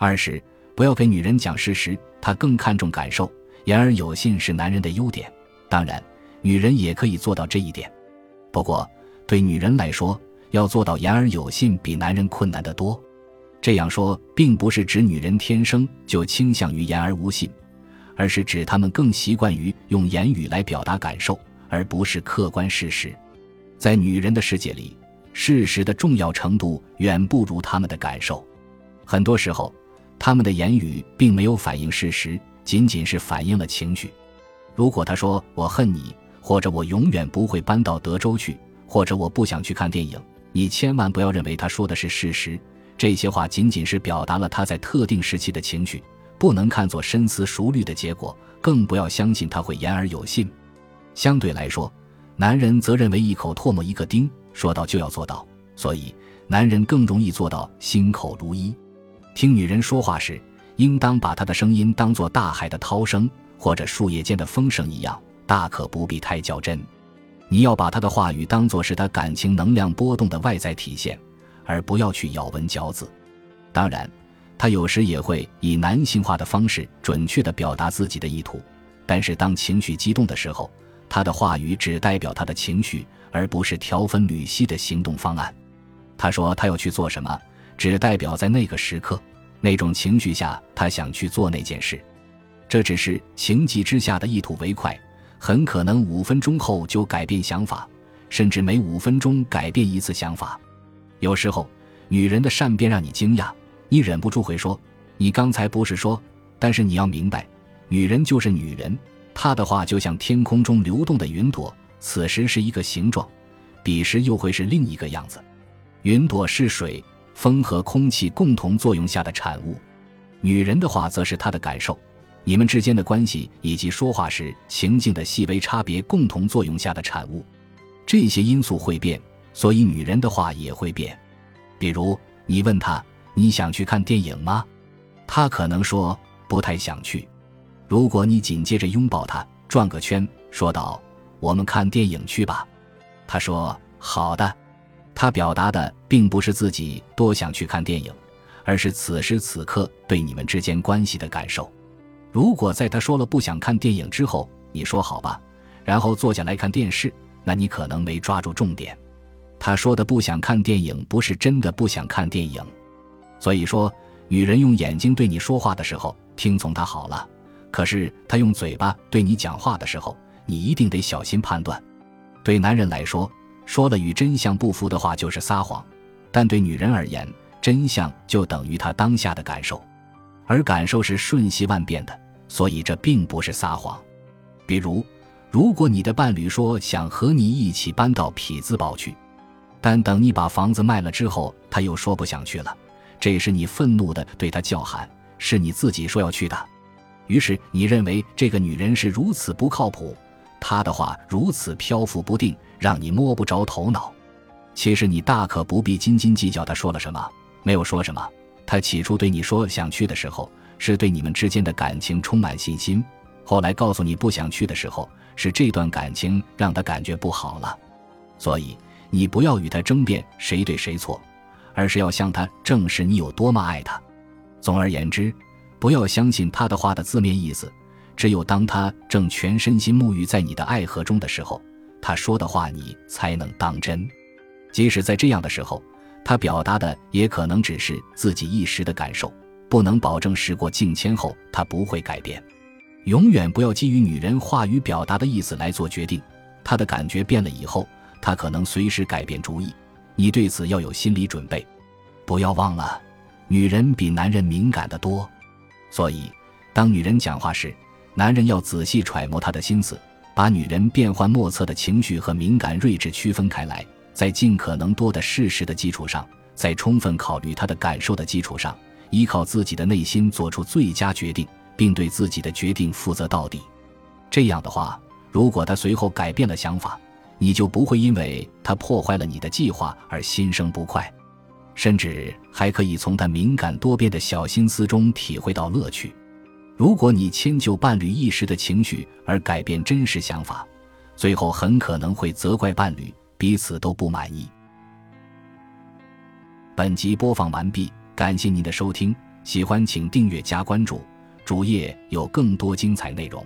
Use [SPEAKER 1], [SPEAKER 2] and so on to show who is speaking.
[SPEAKER 1] 二是不要给女人讲事实，她更看重感受，言而有信是男人的优点。当然，女人也可以做到这一点。不过，对女人来说，要做到言而有信比男人困难得多。这样说，并不是指女人天生就倾向于言而无信，而是指她们更习惯于用言语来表达感受，而不是客观事实。在女人的世界里，事实的重要程度远不如她们的感受。很多时候，他们的言语并没有反映事实，仅仅是反映了情绪。如果他说“我恨你”，或者“我永远不会搬到德州去”，或者“我不想去看电影”，你千万不要认为他说的是事实。这些话仅仅是表达了他在特定时期的情绪，不能看作深思熟虑的结果，更不要相信他会言而有信。相对来说，男人则认为一口唾沫一个钉，说到就要做到，所以男人更容易做到心口如一。听女人说话时，应当把她的声音当作大海的涛声或者树叶间的风声一样，大可不必太较真。你要把她的话语当作是她感情能量波动的外在体现。而不要去咬文嚼字。当然，他有时也会以男性化的方式准确地表达自己的意图。但是，当情绪激动的时候，他的话语只代表他的情绪，而不是条分缕析的行动方案。他说他要去做什么，只代表在那个时刻、那种情绪下，他想去做那件事。这只是情急之下的意图为快，很可能五分钟后就改变想法，甚至每五分钟改变一次想法。有时候，女人的善变让你惊讶，你忍不住会说：“你刚才不是说？”但是你要明白，女人就是女人，她的话就像天空中流动的云朵，此时是一个形状，彼时又会是另一个样子。云朵是水、风和空气共同作用下的产物，女人的话则是她的感受，你们之间的关系以及说话时情境的细微差别共同作用下的产物。这些因素会变。所以，女人的话也会变。比如，你问她：“你想去看电影吗？”她可能说：“不太想去。”如果你紧接着拥抱她，转个圈，说道：“我们看电影去吧。”她说：“好的。”他表达的并不是自己多想去看电影，而是此时此刻对你们之间关系的感受。如果在他说了不想看电影之后，你说“好吧”，然后坐下来看电视，那你可能没抓住重点。他说的不想看电影，不是真的不想看电影。所以说，女人用眼睛对你说话的时候，听从她好了；可是她用嘴巴对你讲话的时候，你一定得小心判断。对男人来说，说了与真相不符的话就是撒谎；但对女人而言，真相就等于她当下的感受，而感受是瞬息万变的，所以这并不是撒谎。比如，如果你的伴侣说想和你一起搬到匹兹堡去。但等你把房子卖了之后，他又说不想去了。这时你愤怒地对他叫喊：“是你自己说要去的。”于是你认为这个女人是如此不靠谱，她的话如此漂浮不定，让你摸不着头脑。其实你大可不必斤斤计较他说了什么，没有说什么。他起初对你说想去的时候，是对你们之间的感情充满信心；后来告诉你不想去的时候，是这段感情让他感觉不好了。所以。你不要与他争辩谁对谁错，而是要向他证实你有多么爱他。总而言之，不要相信他的话的字面意思。只有当他正全身心沐浴在你的爱河中的时候，他说的话你才能当真。即使在这样的时候，他表达的也可能只是自己一时的感受，不能保证时过境迁后他不会改变。永远不要基于女人话语表达的意思来做决定，她的感觉变了以后。她可能随时改变主意，你对此要有心理准备。不要忘了，女人比男人敏感得多，所以当女人讲话时，男人要仔细揣摩她的心思，把女人变幻莫测的情绪和敏感睿智区分开来，在尽可能多的事实的基础上，在充分考虑她的感受的基础上，依靠自己的内心做出最佳决定，并对自己的决定负责到底。这样的话，如果她随后改变了想法，你就不会因为他破坏了你的计划而心生不快，甚至还可以从他敏感多变的小心思中体会到乐趣。如果你迁就伴侣一时的情绪而改变真实想法，最后很可能会责怪伴侣，彼此都不满意。本集播放完毕，感谢您的收听。喜欢请订阅加关注，主页有更多精彩内容。